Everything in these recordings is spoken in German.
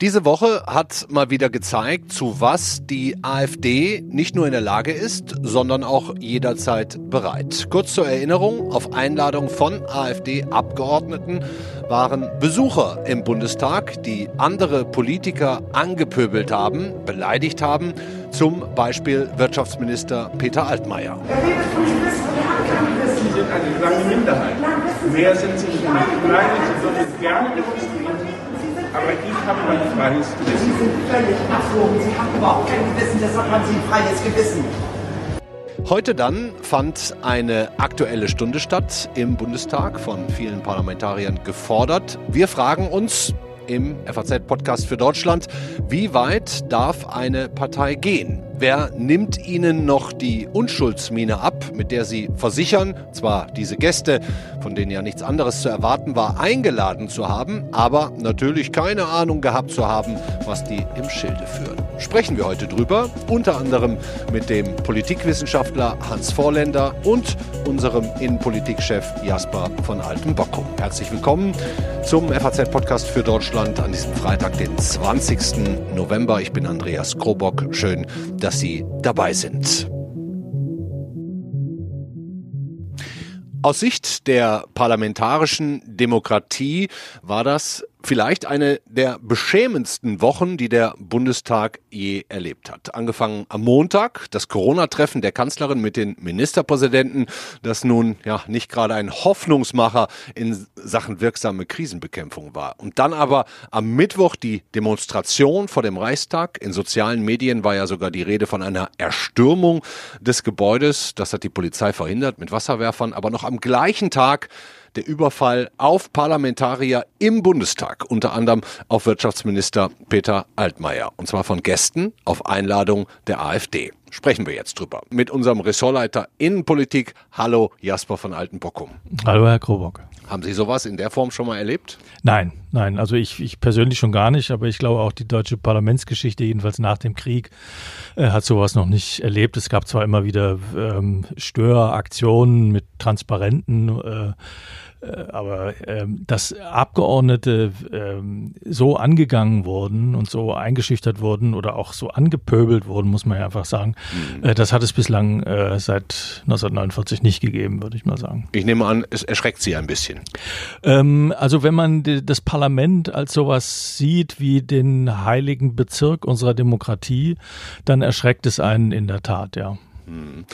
Diese Woche hat mal wieder gezeigt, zu was die AfD nicht nur in der Lage ist, sondern auch jederzeit bereit. Kurz zur Erinnerung, auf Einladung von AfD-Abgeordneten waren Besucher im Bundestag, die andere Politiker angepöbelt haben, beleidigt haben, zum Beispiel Wirtschaftsminister Peter Altmaier. Sie sind eine lange Minderheit. Mehr sind Sie nicht. Nein, Sie dürfen gerne demonstrieren aber ich habe mein freies Gewissen. Sie sind völlig abgehoben. Sie haben überhaupt kein Gewissen, deshalb haben Sie ein freies Gewissen. Heute dann fand eine aktuelle Stunde statt im Bundestag, von vielen Parlamentariern gefordert. Wir fragen uns im FAZ-Podcast für Deutschland, wie weit darf eine Partei gehen? Wer nimmt ihnen noch die Unschuldsmine ab, mit der sie versichern, zwar diese Gäste, von denen ja nichts anderes zu erwarten war, eingeladen zu haben, aber natürlich keine Ahnung gehabt zu haben, was die im Schilde führen? Sprechen wir heute drüber, unter anderem mit dem Politikwissenschaftler Hans Vorländer und unserem Innenpolitikchef Jasper von Altenbockum. Herzlich willkommen zum FAZ-Podcast für Deutschland an diesem Freitag, den 20. November. Ich bin Andreas Krobock. Schön, dass Sie dabei sind. Aus Sicht der parlamentarischen Demokratie war das vielleicht eine der beschämendsten Wochen, die der Bundestag je erlebt hat. Angefangen am Montag, das Corona-Treffen der Kanzlerin mit den Ministerpräsidenten, das nun ja nicht gerade ein Hoffnungsmacher in Sachen wirksame Krisenbekämpfung war. Und dann aber am Mittwoch die Demonstration vor dem Reichstag. In sozialen Medien war ja sogar die Rede von einer Erstürmung des Gebäudes. Das hat die Polizei verhindert mit Wasserwerfern. Aber noch am gleichen Tag der Überfall auf Parlamentarier im Bundestag, unter anderem auf Wirtschaftsminister Peter Altmaier. Und zwar von Gästen auf Einladung der AfD. Sprechen wir jetzt drüber. Mit unserem Ressortleiter Innenpolitik. Hallo Jasper von Altenbockum. Hallo Herr Krobock. Haben Sie sowas in der Form schon mal erlebt? Nein, nein. Also ich, ich persönlich schon gar nicht, aber ich glaube auch die deutsche Parlamentsgeschichte, jedenfalls nach dem Krieg, äh, hat sowas noch nicht erlebt. Es gab zwar immer wieder ähm, Störaktionen mit Transparenten, äh, aber ähm, dass Abgeordnete ähm, so angegangen wurden und so eingeschüchtert wurden oder auch so angepöbelt wurden, muss man ja einfach sagen, mhm. äh, das hat es bislang äh, seit 1949 nicht gegeben, würde ich mal sagen. Ich nehme an, es erschreckt Sie ein bisschen. Ähm, also wenn man die, das Parlament als sowas sieht wie den heiligen Bezirk unserer Demokratie, dann erschreckt es einen in der Tat, ja. Mhm.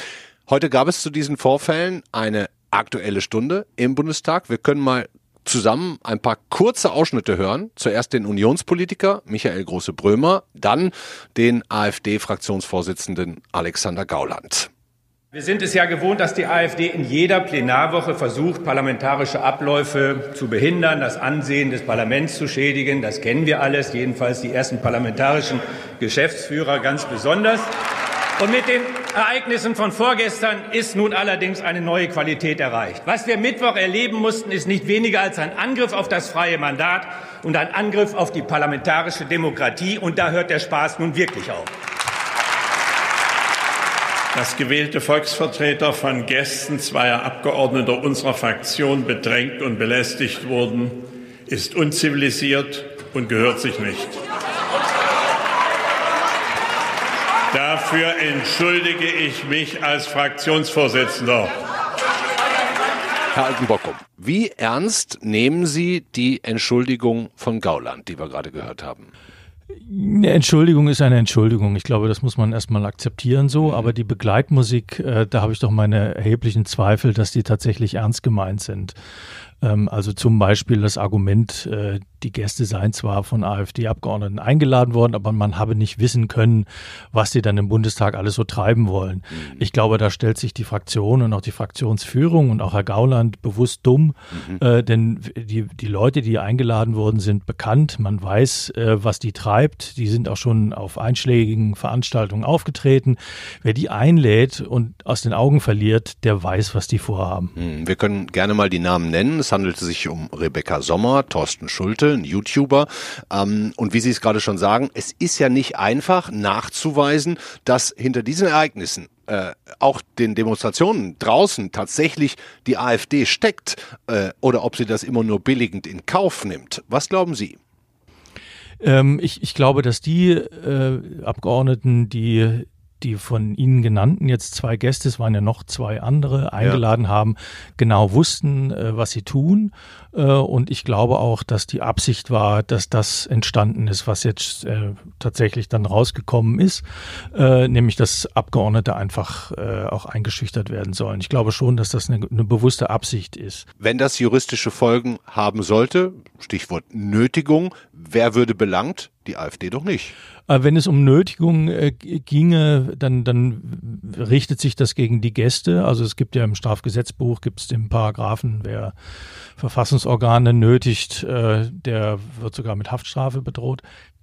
Heute gab es zu diesen Vorfällen eine Aktuelle Stunde im Bundestag. Wir können mal zusammen ein paar kurze Ausschnitte hören. Zuerst den Unionspolitiker Michael Große-Brömer, dann den AfD-Fraktionsvorsitzenden Alexander Gauland. Wir sind es ja gewohnt, dass die AfD in jeder Plenarwoche versucht, parlamentarische Abläufe zu behindern, das Ansehen des Parlaments zu schädigen. Das kennen wir alles, jedenfalls die ersten parlamentarischen Geschäftsführer ganz besonders. Und mit den Ereignissen von vorgestern ist nun allerdings eine neue Qualität erreicht. Was wir Mittwoch erleben mussten, ist nicht weniger als ein Angriff auf das freie Mandat und ein Angriff auf die parlamentarische Demokratie. Und da hört der Spaß nun wirklich auf. Dass gewählte Volksvertreter von Gästen zweier Abgeordneter unserer Fraktion bedrängt und belästigt wurden, ist unzivilisiert und gehört sich nicht. Dafür entschuldige ich mich als Fraktionsvorsitzender. Herr Altenbockum, wie ernst nehmen Sie die Entschuldigung von Gauland, die wir gerade gehört haben? Eine Entschuldigung ist eine Entschuldigung. Ich glaube, das muss man erstmal akzeptieren so. Mhm. Aber die Begleitmusik, äh, da habe ich doch meine erheblichen Zweifel, dass die tatsächlich ernst gemeint sind. Ähm, also zum Beispiel das Argument, äh, die Gäste seien zwar von AfD-Abgeordneten eingeladen worden, aber man habe nicht wissen können, was sie dann im Bundestag alles so treiben wollen. Mhm. Ich glaube, da stellt sich die Fraktion und auch die Fraktionsführung und auch Herr Gauland bewusst dumm, mhm. äh, denn die, die Leute, die eingeladen wurden, sind bekannt. Man weiß, äh, was die treibt. Die sind auch schon auf einschlägigen Veranstaltungen aufgetreten. Wer die einlädt und aus den Augen verliert, der weiß, was die vorhaben. Mhm. Wir können gerne mal die Namen nennen. Es Es handelte sich um Rebecca Sommer, Thorsten Schulte, ein YouTuber. Ähm, und wie Sie es gerade schon sagen, es ist ja nicht einfach nachzuweisen, dass hinter diesen Ereignissen äh, auch den Demonstrationen draußen tatsächlich die AfD steckt äh, oder ob sie das immer nur billigend in Kauf nimmt. Was glauben Sie? Ähm, ich, ich glaube, dass die äh, Abgeordneten, die die von Ihnen genannten jetzt zwei Gäste, es waren ja noch zwei andere, eingeladen ja. haben, genau wussten, äh, was sie tun. Äh, und ich glaube auch, dass die Absicht war, dass das entstanden ist, was jetzt äh, tatsächlich dann rausgekommen ist, äh, nämlich dass Abgeordnete einfach äh, auch eingeschüchtert werden sollen. Ich glaube schon, dass das eine, eine bewusste Absicht ist. Wenn das juristische Folgen haben sollte, Stichwort Nötigung, wer würde belangt? Die AfD doch nicht. Äh, wenn es um Nötigung äh, ginge, dann, dann richtet sich das gegen die Gäste. Also es gibt ja im Strafgesetzbuch, gibt es den Paragraphen, wer Verfassungsorgane nötigt, äh, der wird sogar mit Haftstrafe bedroht.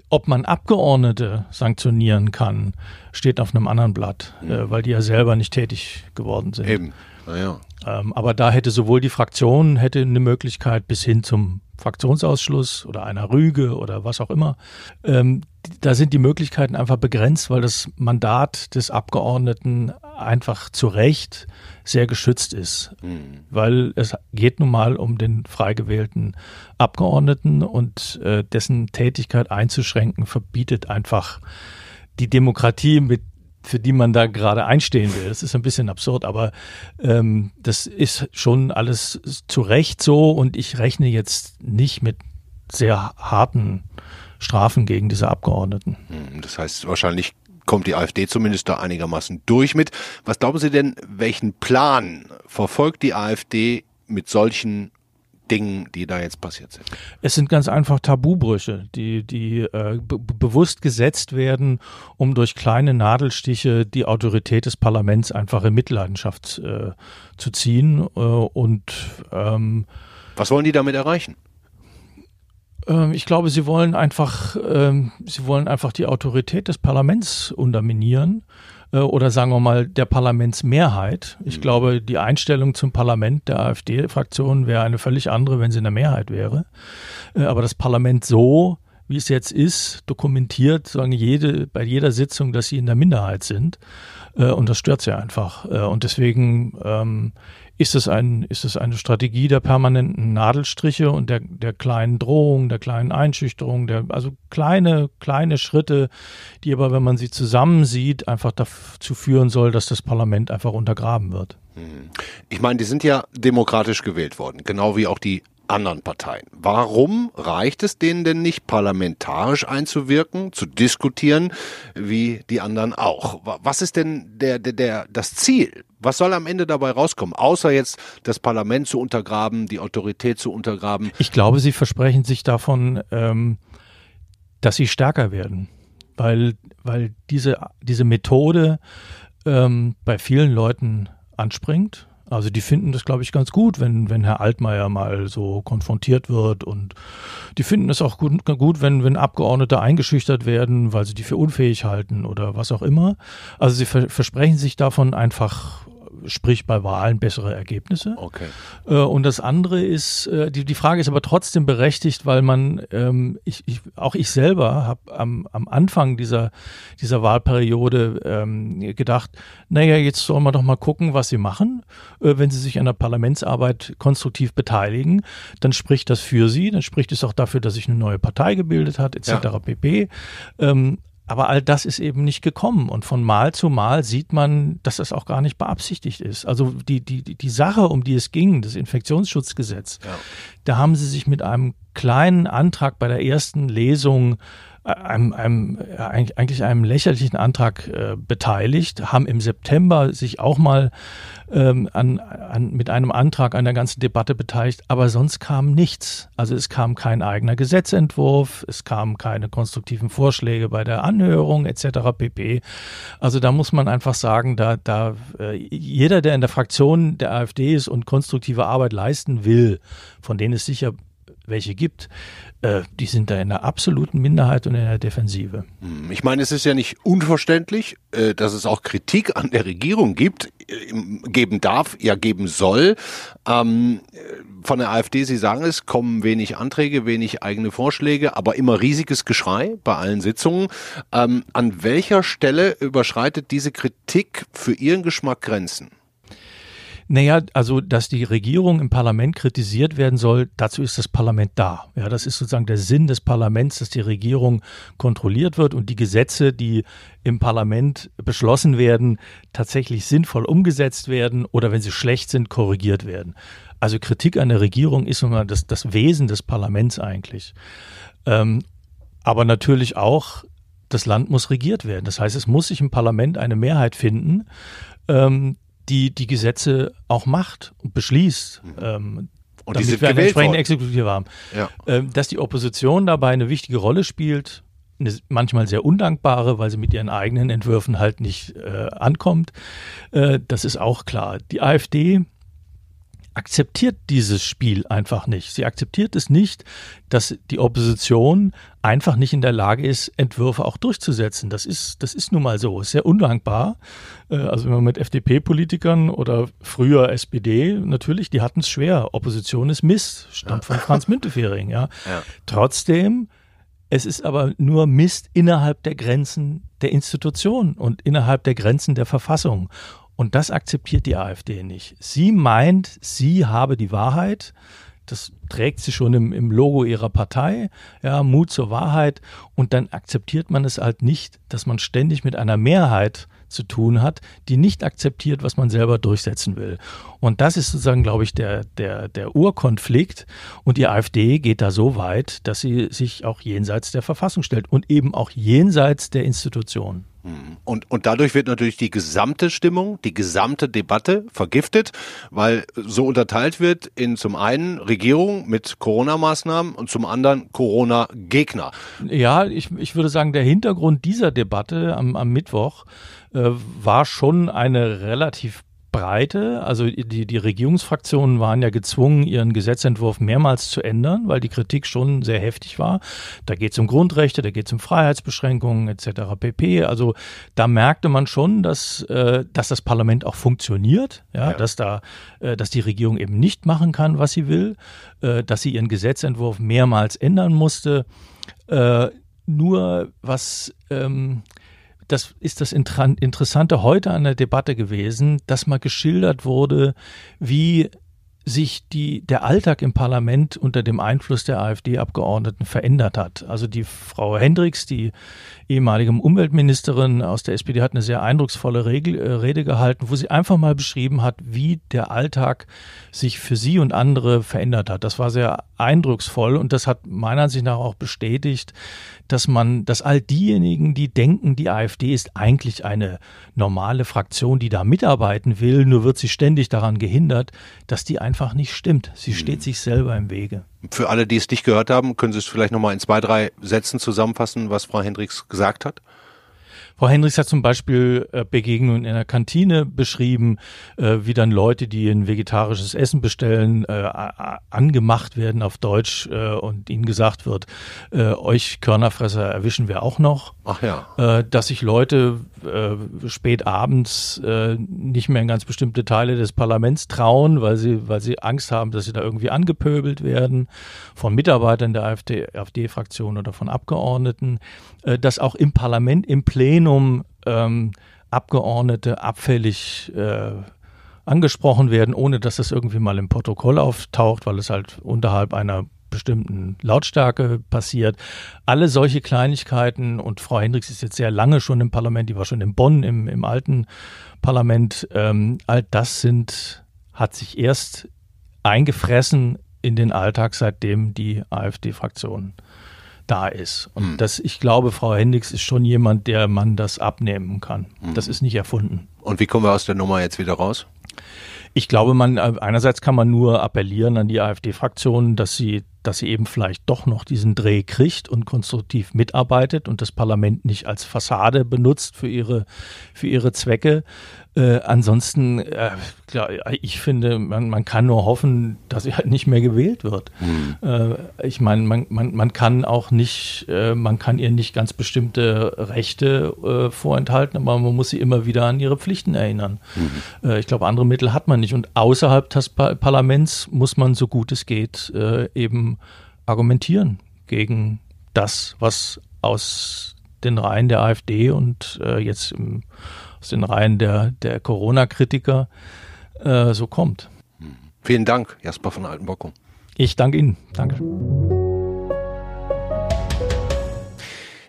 Ob man Abgeordnete sanktionieren kann, steht auf einem anderen Blatt, äh, weil die ja selber nicht tätig geworden sind. Eben. Naja. Ähm, aber da hätte sowohl die Fraktion hätte eine Möglichkeit bis hin zum Fraktionsausschluss oder einer Rüge oder was auch immer. Ähm, da sind die Möglichkeiten einfach begrenzt, weil das Mandat des Abgeordneten einfach zu Recht sehr geschützt ist. Mhm. Weil es geht nun mal um den frei gewählten Abgeordneten und äh, dessen Tätigkeit einzuschränken verbietet einfach die Demokratie mit für die man da gerade einstehen will. Das ist ein bisschen absurd, aber ähm, das ist schon alles zu Recht so und ich rechne jetzt nicht mit sehr harten Strafen gegen diese Abgeordneten. Hm, das heißt, wahrscheinlich kommt die AfD zumindest da einigermaßen durch mit. Was glauben Sie denn, welchen Plan verfolgt die AfD mit solchen Dingen, die da jetzt passiert sind? Es sind ganz einfach Tabubrüche, die, die äh, bewusst gesetzt werden, um durch kleine Nadelstiche die Autorität des Parlaments einfach in Mitleidenschaft äh, zu ziehen. Äh, und ähm, was wollen die damit erreichen? Ähm, ich glaube, sie wollen einfach, ähm, sie wollen einfach die Autorität des Parlaments unterminieren oder sagen wir mal der Parlamentsmehrheit. Ich mhm. glaube, die Einstellung zum Parlament der AfD-Fraktion wäre eine völlig andere, wenn sie in der Mehrheit wäre. Äh, aber das Parlament so, wie es jetzt ist, dokumentiert sagen jede, bei jeder Sitzung, dass sie in der Minderheit sind. Äh, und das stört sie einfach. und deswegen ähm, ist es, ein, ist es eine Strategie der permanenten Nadelstriche und der, der kleinen Drohung, der kleinen Einschüchterung, der, also kleine, kleine Schritte, die aber, wenn man sie zusammen sieht, einfach dazu führen soll, dass das Parlament einfach untergraben wird. Hm. Ich meine, die sind ja demokratisch gewählt worden, genau wie auch die anderen Parteien. Warum reicht es denen denn nicht, parlamentarisch einzuwirken, zu diskutieren, wie die anderen auch? Was ist denn der, der, der, das Ziel? Was soll am Ende dabei rauskommen, außer jetzt das Parlament zu untergraben, die Autorität zu untergraben? Ich glaube, sie versprechen sich davon, ähm, dass sie stärker werden, weil, weil diese, diese Methode ähm, bei vielen Leuten anspringt also die finden das, glaube ich, ganz gut, wenn, wenn Herr Altmaier mal so konfrontiert wird und die finden es auch gut, gut, wenn, wenn Abgeordnete eingeschüchtert werden, weil sie die für unfähig halten oder was auch immer. Also sie versprechen sich davon einfach sprich bei Wahlen bessere Ergebnisse. Okay. Äh, und das andere ist, äh, die, die Frage ist aber trotzdem berechtigt, weil man, ähm, ich, ich, auch ich selber habe am, am Anfang dieser, dieser Wahlperiode ähm, gedacht, naja, jetzt sollen wir doch mal gucken, was sie machen. Äh, wenn sie sich an der Parlamentsarbeit konstruktiv beteiligen, dann spricht das für sie, dann spricht es auch dafür, dass sich eine neue Partei gebildet hat, etc. Ja. pp. Ähm, aber all das ist eben nicht gekommen. Und von Mal zu Mal sieht man, dass das auch gar nicht beabsichtigt ist. Also die, die, die Sache, um die es ging, das Infektionsschutzgesetz, ja. da haben sie sich mit einem kleinen Antrag bei der ersten Lesung einem, einem eigentlich einem lächerlichen Antrag äh, beteiligt, haben im September sich auch mal ähm, an, an, mit einem Antrag an der ganzen Debatte beteiligt, aber sonst kam nichts. Also es kam kein eigener Gesetzentwurf, es kamen keine konstruktiven Vorschläge bei der Anhörung etc. pp. Also da muss man einfach sagen, da, da äh, jeder, der in der Fraktion der AfD ist und konstruktive Arbeit leisten will, von denen es sicher welche gibt, äh, die sind da in der absoluten Minderheit und in der Defensive. Hm, ich meine, es ist ja nicht unverständlich, äh, dass es auch Kritik an der Regierung gibt, äh, geben darf, ja geben soll. Ähm, von der AfD, Sie sagen es, kommen wenig Anträge, wenig eigene Vorschläge, aber immer riesiges Geschrei bei allen Sitzungen. Ähm, an welcher Stelle überschreitet diese Kritik für Ihren Geschmack Grenzen? Naja, also, dass die Regierung im Parlament kritisiert werden soll, dazu ist das Parlament da. Ja, das ist sozusagen der Sinn des Parlaments, dass die Regierung kontrolliert wird und die Gesetze, die im Parlament beschlossen werden, tatsächlich sinnvoll umgesetzt werden oder wenn sie schlecht sind, korrigiert werden. Also Kritik an der Regierung ist immer das, das Wesen des Parlaments eigentlich. Ähm, aber natürlich auch, das Land muss regiert werden. Das heißt, es muss sich im Parlament eine Mehrheit finden, ähm, die die Gesetze auch macht und beschließt. Mhm. Ähm, und damit die wir eine entsprechende Exekutive haben. Ja. Ähm, dass die Opposition dabei eine wichtige Rolle spielt, eine manchmal sehr undankbare, weil sie mit ihren eigenen Entwürfen halt nicht äh, ankommt, äh, das ist auch klar. Die AfD akzeptiert dieses Spiel einfach nicht. Sie akzeptiert es nicht, dass die Opposition einfach nicht in der Lage ist, Entwürfe auch durchzusetzen. Das ist, das ist nun mal so. Ist sehr undankbar. Äh, also wenn man mit FDP-Politikern oder früher SPD, natürlich, die hatten es schwer. Opposition ist Mist, stammt von Franz Müntefering, ja. ja. Trotzdem, es ist aber nur Mist innerhalb der Grenzen der Institution und innerhalb der Grenzen der Verfassung. Und das akzeptiert die AfD nicht. Sie meint, sie habe die Wahrheit. Das trägt sie schon im, im, Logo ihrer Partei, ja, Mut zur Wahrheit. Und dann akzeptiert man es halt nicht, dass man ständig mit einer Mehrheit zu tun hat, die nicht akzeptiert, was man selber durchsetzen will. Und das ist sozusagen, glaube ich, der, der, der Urkonflikt. Und die AfD geht da so weit, dass sie sich auch jenseits der Verfassung stellt und eben auch jenseits der Institutionen. Und, und dadurch wird natürlich die gesamte Stimmung, die gesamte Debatte vergiftet, weil so unterteilt wird in zum einen Regierung mit Corona-Maßnahmen und zum anderen Corona-Gegner. Ja, ich, ich würde sagen, der Hintergrund dieser Debatte am, am Mittwoch äh, war schon eine relativ Breite. Also die, die Regierungsfraktionen waren ja gezwungen, ihren Gesetzentwurf mehrmals zu ändern, weil die Kritik schon sehr heftig war. Da geht es um Grundrechte, da geht es um Freiheitsbeschränkungen etc. pp. Also da merkte man schon, dass, äh, dass das Parlament auch funktioniert, ja, ja. dass da, äh, dass die Regierung eben nicht machen kann, was sie will, äh, dass sie ihren Gesetzentwurf mehrmals ändern musste. Äh, nur was ähm, das ist das Interessante heute an der Debatte gewesen, dass mal geschildert wurde, wie sich die, der Alltag im Parlament unter dem Einfluss der AfD-Abgeordneten verändert hat. Also die Frau Hendricks, die ehemalige Umweltministerin aus der SPD, hat eine sehr eindrucksvolle Regel, äh, Rede gehalten, wo sie einfach mal beschrieben hat, wie der Alltag sich für sie und andere verändert hat. Das war sehr eindrucksvoll und das hat meiner Ansicht nach auch bestätigt, dass man, dass all diejenigen, die denken, die AfD ist eigentlich eine normale Fraktion, die da mitarbeiten will, nur wird sie ständig daran gehindert, dass die einfach nicht stimmt. Sie hm. steht sich selber im Wege. Für alle, die es nicht gehört haben, können Sie es vielleicht nochmal in zwei, drei Sätzen zusammenfassen, was Frau Hendricks gesagt hat? Frau Hendricks hat zum Beispiel äh, Begegnungen in der Kantine beschrieben, äh, wie dann Leute, die ein vegetarisches Essen bestellen, äh, angemacht werden auf Deutsch und ihnen gesagt wird, euch Körnerfresser erwischen wir auch noch. Ach ja. dass sich Leute spät abends nicht mehr in ganz bestimmte Teile des Parlaments trauen, weil sie, weil sie Angst haben, dass sie da irgendwie angepöbelt werden von Mitarbeitern der AfD-Fraktion AfD oder von Abgeordneten, dass auch im Parlament, im Plenum Plenum ähm, Abgeordnete abfällig äh, angesprochen werden, ohne dass das irgendwie mal im Protokoll auftaucht, weil es halt unterhalb einer bestimmten Lautstärke passiert. Alle solche Kleinigkeiten und Frau Hendricks ist jetzt sehr lange schon im Parlament, die war schon in Bonn im, im alten Parlament. Ähm, all das sind, hat sich erst eingefressen in den Alltag, seitdem die AfD-Fraktion da ist. Und mhm. das, ich glaube, Frau Hendricks ist schon jemand, der man das abnehmen kann. Mhm. Das ist nicht erfunden. Und wie kommen wir aus der Nummer jetzt wieder raus? Ich glaube, man äh, einerseits kann man nur appellieren an die AfD-Fraktion, dass sie, dass sie eben vielleicht doch noch diesen Dreh kriegt und konstruktiv mitarbeitet und das Parlament nicht als Fassade benutzt für ihre, für ihre Zwecke. Äh, ansonsten, äh, klar, ich finde, man, man kann nur hoffen, dass sie halt nicht mehr gewählt wird. Mhm. Äh, ich meine, man, man, man kann auch nicht, äh, man kann ihr nicht ganz bestimmte Rechte äh, vorenthalten, aber man muss sie immer wieder an ihre Pflichten erinnern. Mhm. Ich glaube, andere Mittel hat man nicht. Und außerhalb des pa Parlaments muss man, so gut es geht, eben argumentieren gegen das, was aus den Reihen der AfD und jetzt im aus den Reihen der, der Corona-Kritiker äh, so kommt. Vielen Dank, Jasper von Altenbockum. Ich danke Ihnen. Danke.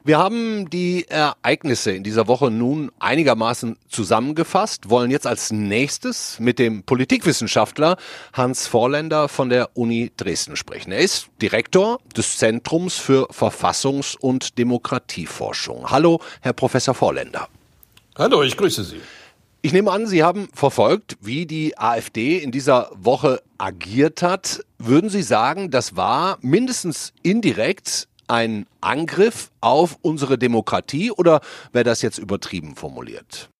Wir haben die Ereignisse in dieser Woche nun einigermaßen zusammengefasst, wollen jetzt als nächstes mit dem Politikwissenschaftler Hans Vorländer von der Uni Dresden sprechen. Er ist Direktor des Zentrums für Verfassungs- und Demokratieforschung. Hallo, Herr Professor Vorländer. Hallo, ich grüße Sie. Ich nehme an, Sie haben verfolgt, wie die AfD in dieser Woche agiert hat. Würden Sie sagen, das war mindestens indirekt ein Angriff auf unsere Demokratie oder wäre das jetzt übertrieben formuliert?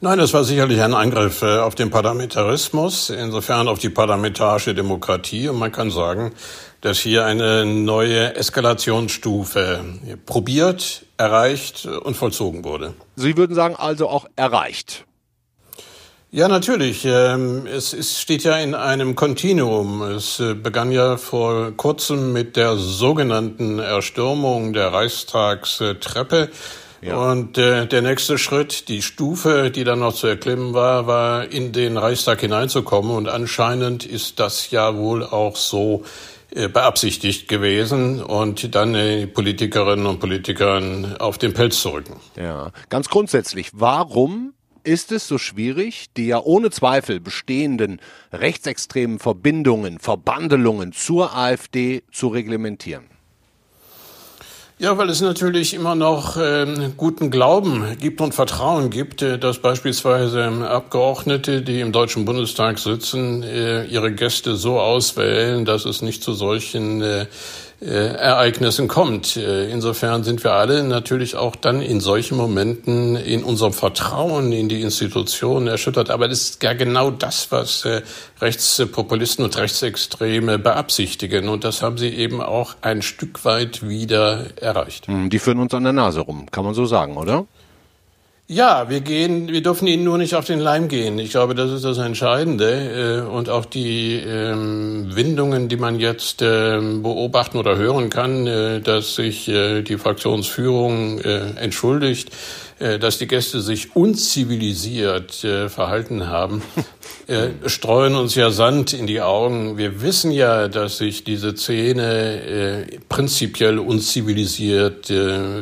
Nein, es war sicherlich ein Angriff äh, auf den Parlamentarismus, insofern auf die parlamentarische Demokratie. Und man kann sagen, dass hier eine neue Eskalationsstufe probiert, erreicht und vollzogen wurde. Sie würden sagen, also auch erreicht. Ja, natürlich. Ähm, es steht ja in einem Kontinuum. Es äh, begann ja vor kurzem mit der sogenannten Erstürmung der Reichstagstreppe. Ja. Und äh, der nächste Schritt, die Stufe, die dann noch zu erklimmen war, war in den Reichstag hineinzukommen. Und anscheinend ist das ja wohl auch so äh, beabsichtigt gewesen und dann die Politikerinnen und Politikern auf den Pelz zu rücken. Ja, ganz grundsätzlich, warum ist es so schwierig, die ja ohne Zweifel bestehenden rechtsextremen Verbindungen, Verbandelungen zur AfD zu reglementieren? Ja, weil es natürlich immer noch äh, guten Glauben gibt und Vertrauen gibt, äh, dass beispielsweise Abgeordnete, die im Deutschen Bundestag sitzen, äh, ihre Gäste so auswählen, dass es nicht zu solchen äh, Ereignissen kommt. Äh, insofern sind wir alle natürlich auch dann in solchen Momenten in unserem Vertrauen in die Institutionen erschüttert. Aber das ist ja genau das, was äh, Rechtspopulisten und Rechtsextreme beabsichtigen. Und das haben sie eben auch ein Stück weit wieder erreicht. Hm, die führen uns an der Nase rum, kann man so sagen, oder? Ja, wir gehen, wir dürfen ihnen nur nicht auf den Leim gehen. Ich glaube, das ist das Entscheidende. Äh, und auch die ähm, Windungen, die man jetzt ähm, beobachten oder hören kann, äh, dass sich äh, die Fraktionsführung entschuldigt, dass die Gäste sich unzivilisiert verhalten haben, streuen uns ja Sand in die Augen. Wir wissen ja, dass sich diese Szene prinzipiell unzivilisiert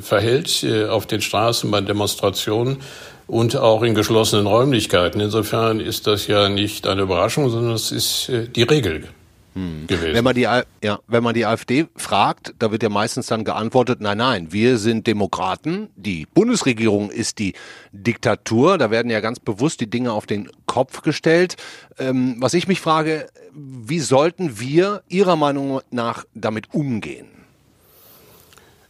verhält auf den Straßen bei Demonstrationen und auch in geschlossenen Räumlichkeiten. Insofern ist das ja nicht eine Überraschung, sondern es ist äh, die Regel. Hm. Gewesen. Wenn man die, ja, wenn man die AfD fragt, da wird ja meistens dann geantwortet, nein, nein, wir sind Demokraten, die Bundesregierung ist die Diktatur, da werden ja ganz bewusst die Dinge auf den Kopf gestellt. Ähm, was ich mich frage, wie sollten wir Ihrer Meinung nach damit umgehen?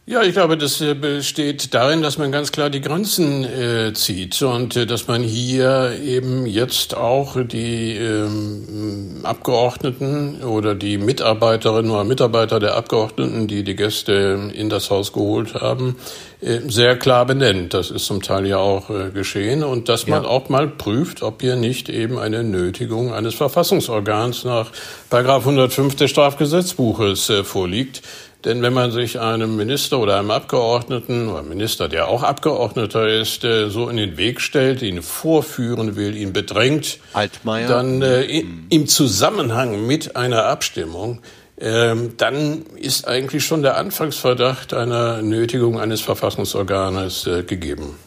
Ja, ich glaube, das äh, besteht darin, dass man ganz klar die Grenzen äh, zieht und äh, dass man hier eben jetzt auch die ähm, Abgeordneten oder die Mitarbeiterinnen oder Mitarbeiter der Abgeordneten, die die Gäste in das Haus geholt haben, äh, sehr klar benennt. Das ist zum Teil ja auch äh, geschehen und dass man ja. auch mal prüft, ob hier nicht eben eine Nötigung eines Verfassungsorgans nach Paragraph 105 des Strafgesetzbuches äh, vorliegt denn wenn man sich einem Minister oder einem Abgeordneten oder einem Minister, der auch Abgeordneter ist, äh, so in den Weg stellt, ihn vorführen will, ihn bedrängt, Altmaier. dann äh, hm. im Zusammenhang mit einer Abstimmung, äh, dann ist eigentlich schon der Anfangsverdacht einer Nötigung eines Verfassungsorganes äh, gegeben.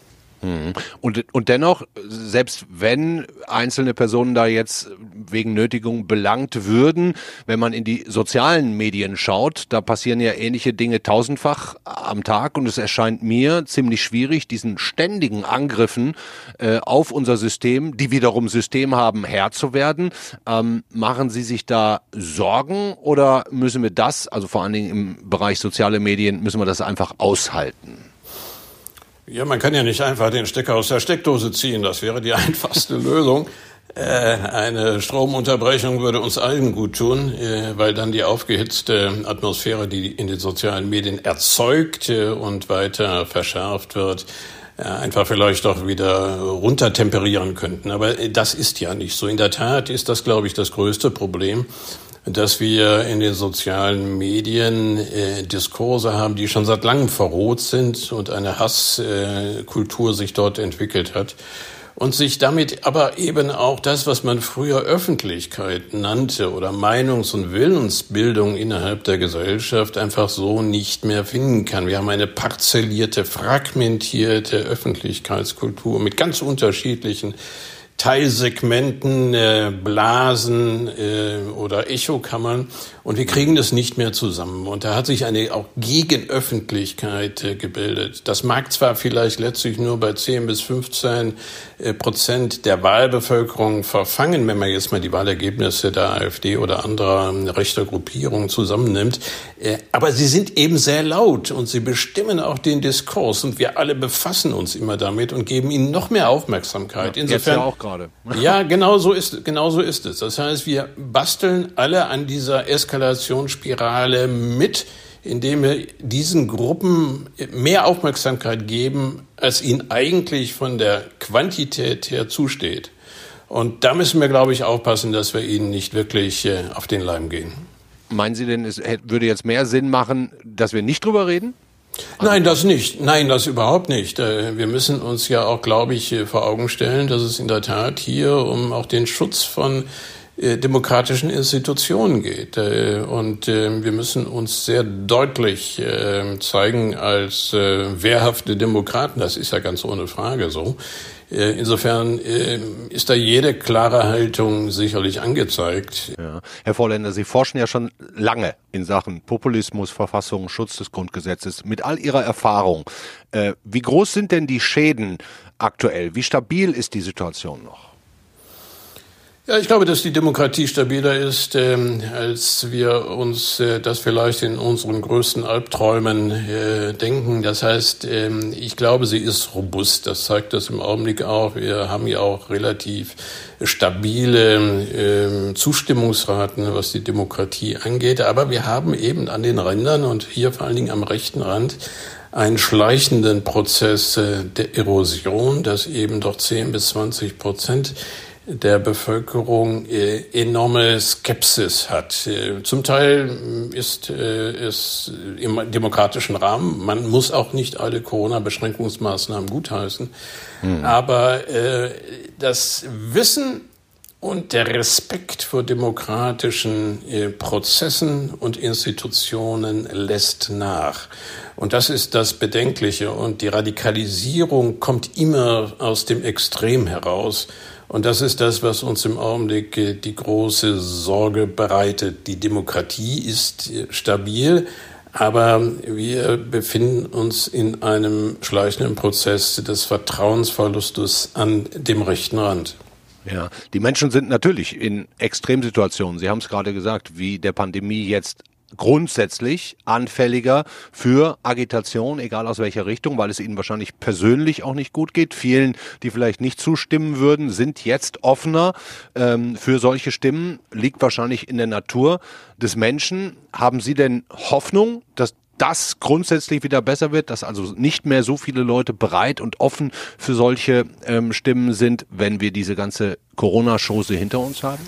Mhm. Und, und dennoch, selbst wenn einzelne Personen da jetzt wegen Nötigung belangt würden, wenn man in die sozialen Medien schaut, da passieren ja ähnliche Dinge tausendfach am Tag und es erscheint mir ziemlich schwierig, diesen ständigen Angriffen äh, auf unser System, die wiederum System haben, Herr zu werden. Ähm, machen Sie sich da Sorgen oder müssen wir das, also vor allen Dingen im Bereich soziale Medien, müssen wir das einfach aushalten? Ja, man kann ja nicht einfach den Stecker aus der Steckdose ziehen. Das wäre die einfachste Lösung. Äh, eine Stromunterbrechung würde uns allen gut tun, äh, weil dann die aufgehitzte Atmosphäre, die in den sozialen Medien erzeugt äh, und weiter verschärft wird, einfach vielleicht auch wieder runtertemperieren könnten. Aber das ist ja nicht so. In der Tat ist das, glaube ich, das größte Problem dass wir in den sozialen Medien äh, Diskurse haben, die schon seit langem verroht sind und eine Hasskultur äh, sich dort entwickelt hat und sich damit aber eben auch das, was man früher Öffentlichkeit nannte oder Meinungs- und Willensbildung innerhalb der Gesellschaft einfach so nicht mehr finden kann. Wir haben eine parzellierte, fragmentierte Öffentlichkeitskultur mit ganz unterschiedlichen Teilsegmenten, äh, Blasen äh, oder Echokammern und wir kriegen das nicht mehr zusammen. Und da hat sich eine auch Gegenöffentlichkeit äh, gebildet. Das mag zwar vielleicht letztlich nur bei 10 bis 15 äh, Prozent der Wahlbevölkerung verfangen, wenn man jetzt mal die Wahlergebnisse der AfD oder anderer äh, rechter Gruppierungen zusammennimmt, äh, aber sie sind eben sehr laut und sie bestimmen auch den Diskurs und wir alle befassen uns immer damit und geben ihnen noch mehr Aufmerksamkeit. Insofern gerade. ja, genau so ist genau so ist es. Das heißt, wir basteln alle an dieser Eskalationsspirale mit, indem wir diesen Gruppen mehr Aufmerksamkeit geben, als ihnen eigentlich von der Quantität her zusteht. Und da müssen wir, glaube ich, aufpassen, dass wir ihnen nicht wirklich äh, auf den Leim gehen. Meinen Sie denn, es würde jetzt mehr Sinn machen, dass wir nicht drüber reden? Nein, das nicht. Nein, das überhaupt nicht. Äh, wir müssen uns ja auch, glaube ich, vor Augen stellen, dass es in der Tat hier um auch den Schutz von äh, demokratischen Institutionen geht. Äh, und wir müssen uns sehr deutlich zeigen als wehrhafte Demokraten. Das ist ja ganz ohne Frage so. Äh, insofern äh, ist da jede klare Haltung sicherlich angezeigt. Ja. Herr Vorländer, Sie forschen ja schon lange in Sachen Populismus, Verfassung, Schutz des Grundgesetzes. Mit all Ihrer Erfahrung, äh, wie groß sind denn die Schäden aktuell? Wie stabil ist die Situation noch? Ja, ich glaube, dass die Demokratie stabiler ist, ähm, als wir uns äh, das vielleicht in unseren größten Albträumen äh, denken. Das heißt, ähm, ich glaube, sie ist robust. Das zeigt das im Augenblick auch. Wir haben ja auch relativ stabile äh, Zustimmungsraten, was die Demokratie angeht. Aber wir haben eben an den Rändern und hier vor allen Dingen am rechten Rand einen schleichenden Prozess äh, der Erosion, dass eben doch 10 bis 20 Prozent der Bevölkerung äh, enorme Skepsis hat. Äh, zum Teil ist es im demokratischen Rahmen. Man muss auch nicht alle Corona-Beschränkungsmaßnahmen gutheißen. Hm. Aber das Wissen und der Respekt vor demokratischen Prozessen und Institutionen lässt nach. Und das ist das Bedenkliche. Und die Radikalisierung kommt immer aus dem Extrem heraus. Und das ist das, was uns im Augenblick äh, die große Sorge bereitet. Die Demokratie ist äh, stabil, aber wir befinden uns in einem schleichenden Prozess des Vertrauensverlustes an dem rechten Rand. Ja, die Menschen sind natürlich in Extremsituationen. Sie haben es gerade gesagt, wie der Pandemie jetzt grundsätzlich anfälliger für Agitation, egal aus welcher Richtung, weil es ihnen wahrscheinlich persönlich auch nicht gut geht. Vielen, die vielleicht nicht zustimmen würden, sind jetzt offener ähm, für solche Stimmen. Liegt wahrscheinlich in der Natur des Menschen. Haben Sie denn Hoffnung, dass das grundsätzlich wieder besser wird, dass also nicht mehr so viele Leute bereit und offen für solche ähm, Stimmen sind, wenn wir diese ganze Corona-Chose hinter uns haben?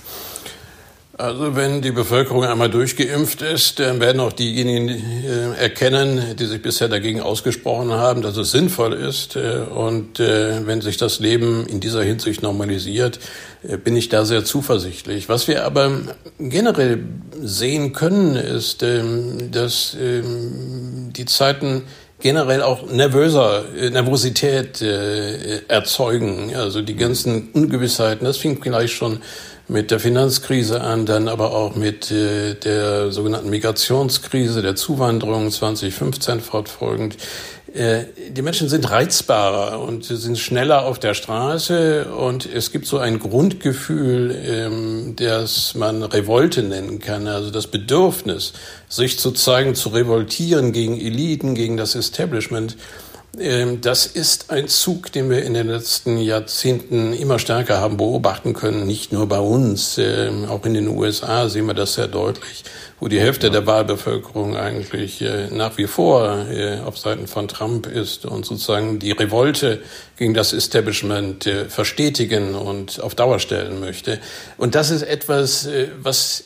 Also wenn die Bevölkerung einmal durchgeimpft ist, dann werden auch diejenigen äh, erkennen, die sich bisher dagegen ausgesprochen haben, dass es sinnvoll ist. Äh, und äh, wenn sich das Leben in dieser Hinsicht normalisiert, bin ich da sehr zuversichtlich. Was wir aber generell sehen können, ist, ähm, dass ähm, die Zeiten generell auch nervöser, Nervosität erzeugen. Also die ganzen Ungewissheiten, das fing vielleicht schon mit der Finanzkrise an, dann aber auch mit äh, der sogenannten Migrationskrise, der Zuwanderung 2015 fortfolgend. Äh, die Menschen sind reizbarer und sind schneller auf der Straße und es gibt so ein Grundgefühl, ähm, das man Revolte nennen kann, also das Bedürfnis, sich zu zeigen, zu revoltieren gegen Eliten, gegen das Establishment. Ähm, das ist ein Zug, den wir in den letzten Jahrzehnten immer stärker haben beobachten können, nicht nur bei uns, ähm, auch in den USA sehen wir das sehr deutlich wo die Hälfte ja. der Wahlbevölkerung eigentlich äh, nach wie vor äh, auf Seiten von Trump ist und sozusagen die Revolte gegen das Establishment äh, verstetigen und auf Dauer stellen möchte. Und das ist etwas, äh, was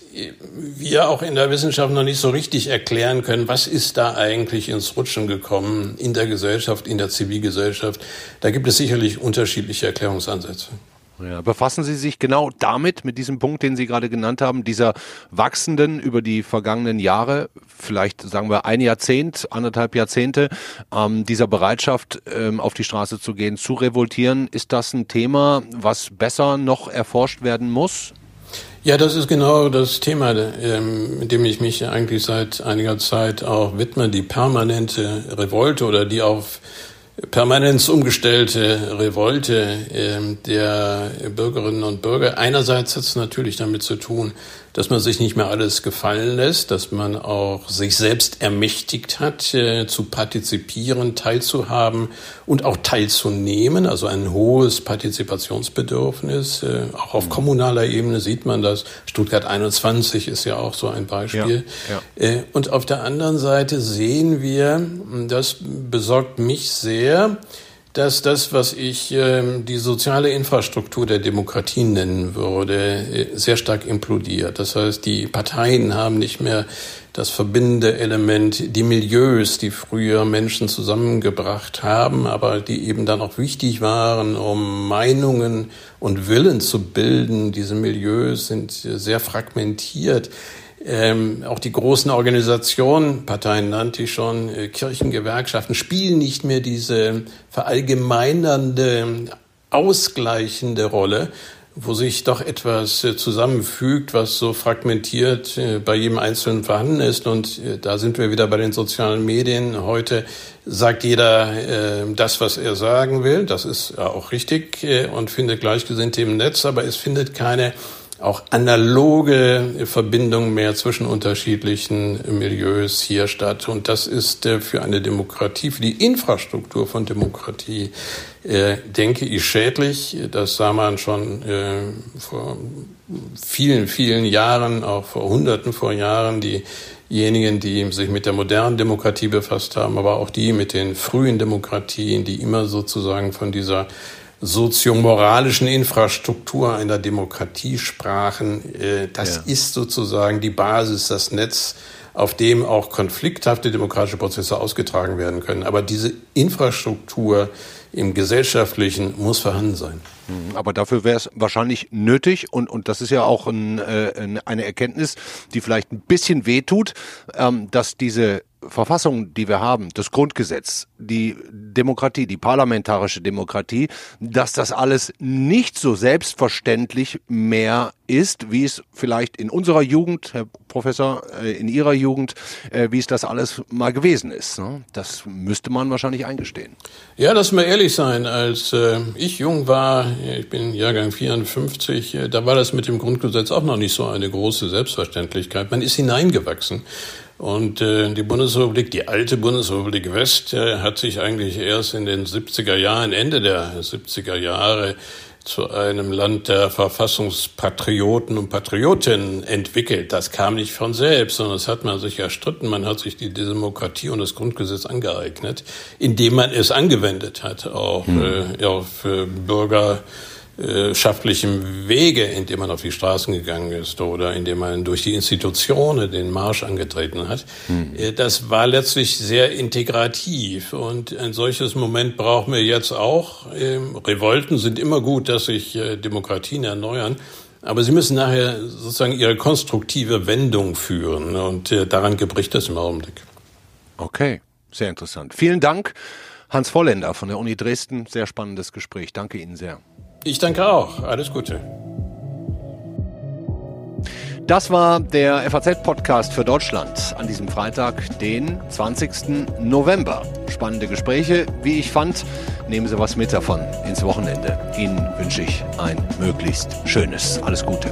wir auch in der Wissenschaft noch nicht so richtig erklären können. Was ist da eigentlich ins Rutschen gekommen in der Gesellschaft, in der Zivilgesellschaft? Da gibt es sicherlich unterschiedliche Erklärungsansätze. Ja, befassen Sie sich genau damit, mit diesem Punkt, den Sie gerade genannt haben, dieser wachsenden über die vergangenen Jahre, vielleicht sagen wir ein Jahrzehnt, anderthalb Jahrzehnte, ähm, dieser Bereitschaft, ähm, auf die Straße zu gehen, zu revoltieren, ist das ein Thema, was besser noch erforscht werden muss? Ja, das ist genau das Thema, ähm, mit dem ich mich eigentlich seit einiger Zeit auch widme, die permanente Revolte oder die auf Permanenz umgestellte Revolte äh, der Bürgerinnen und Bürger. Einerseits hat es natürlich damit zu tun, dass man sich nicht mehr alles gefallen lässt, dass man auch sich selbst ermächtigt hat, äh, zu partizipieren, teilzuhaben und auch teilzunehmen. Also ein hohes Partizipationsbedürfnis. Äh, auch auf kommunaler Ebene sieht man das. Stuttgart 21 ist ja auch so ein Beispiel. Ja, ja. Äh, und auf der anderen Seite sehen wir, das besorgt mich sehr, dass das, was ich äh, die soziale Infrastruktur der Demokratie nennen würde, äh, sehr stark implodiert. Das heißt, die Parteien haben nicht mehr das verbindende Element, die Milieus, die früher Menschen zusammengebracht haben, aber die eben dann auch wichtig waren, um Meinungen und Willen zu bilden. Diese Milieus sind sehr fragmentiert. Ähm, auch die großen Organisationen, Parteien nannte ich schon, äh, Kirchengewerkschaften, spielen nicht mehr diese verallgemeinernde, ausgleichende Rolle, wo sich doch etwas äh, zusammenfügt, was so fragmentiert äh, bei jedem Einzelnen vorhanden ist. Und äh, da sind wir wieder bei den sozialen Medien. Heute sagt jeder äh, das, was er sagen will. Das ist ja auch richtig äh, und findet Gleichgesinnte im Netz, aber es findet keine auch analoge Verbindungen mehr zwischen unterschiedlichen Milieus hier statt. Und das ist äh, für eine Demokratie, für die Infrastruktur von Demokratie, äh, denke ich, schädlich. Das sah man schon äh, vor vielen, vielen Jahren, auch vor Hunderten von Jahren, diejenigen, die sich mit der modernen Demokratie befasst haben, aber auch die mit den frühen Demokratien, die immer sozusagen von dieser soziomoralischen Infrastruktur einer Demokratie sprachen. Äh, das ja. ist sozusagen die Basis, das Netz, auf dem auch konflikthafte demokratische Prozesse ausgetragen werden können. Aber diese Infrastruktur im Gesellschaftlichen muss vorhanden sein. Mhm, aber dafür wäre es wahrscheinlich nötig und, und das ist ja auch ein, äh, eine Erkenntnis, die vielleicht ein bisschen wehtut, ähm, dass diese Verfassung, die wir haben, das Grundgesetz, die Demokratie, die parlamentarische Demokratie, dass das alles nicht so selbstverständlich mehr ist, wie es vielleicht in unserer Jugend, Herr Professor, äh, in Ihrer Jugend, äh, wie es das alles mal gewesen ist. Ne? Das müsste man wahrscheinlich eingestehen. Ja, lass mal ehrlich sein. Als äh, ich jung war, ich bin Jahrgang 54, da war das mit dem Grundgesetz auch noch nicht so eine große Selbstverständlichkeit. Man ist hineingewachsen. Und äh, die Bundesrepublik, die alte Bundesrepublik West, äh, hat sich eigentlich erst in den 70er Jahren, Ende der 70er Jahre, zu einem Land der Verfassungspatrioten und Patriotinnen entwickelt. Das kam nicht von selbst, sondern das hat man sich erstritten. Man hat sich die Demokratie und das Grundgesetz angeeignet, indem man es angewendet hat, auch hm. äh, auf Bürger schaftlichem Wege, indem man auf die Straßen gegangen ist oder indem man durch die Institutionen den Marsch angetreten hat. Mhm. Das war letztlich sehr integrativ und ein solches Moment brauchen wir jetzt auch. Ähm, Revolten sind immer gut, dass sich äh, Demokratien erneuern. Aber sie müssen nachher sozusagen ihre konstruktive Wendung führen und äh, daran gebricht das im Augenblick. Okay, sehr interessant. Vielen Dank, Hans Volländer von der Uni Dresden. Sehr spannendes Gespräch. Danke Ihnen sehr. Ich danke auch. Alles Gute. Das war der FAZ-Podcast für Deutschland an diesem Freitag, den 20. November. Spannende Gespräche, wie ich fand. Nehmen Sie was mit davon ins Wochenende. Ihnen wünsche ich ein möglichst schönes. Alles Gute.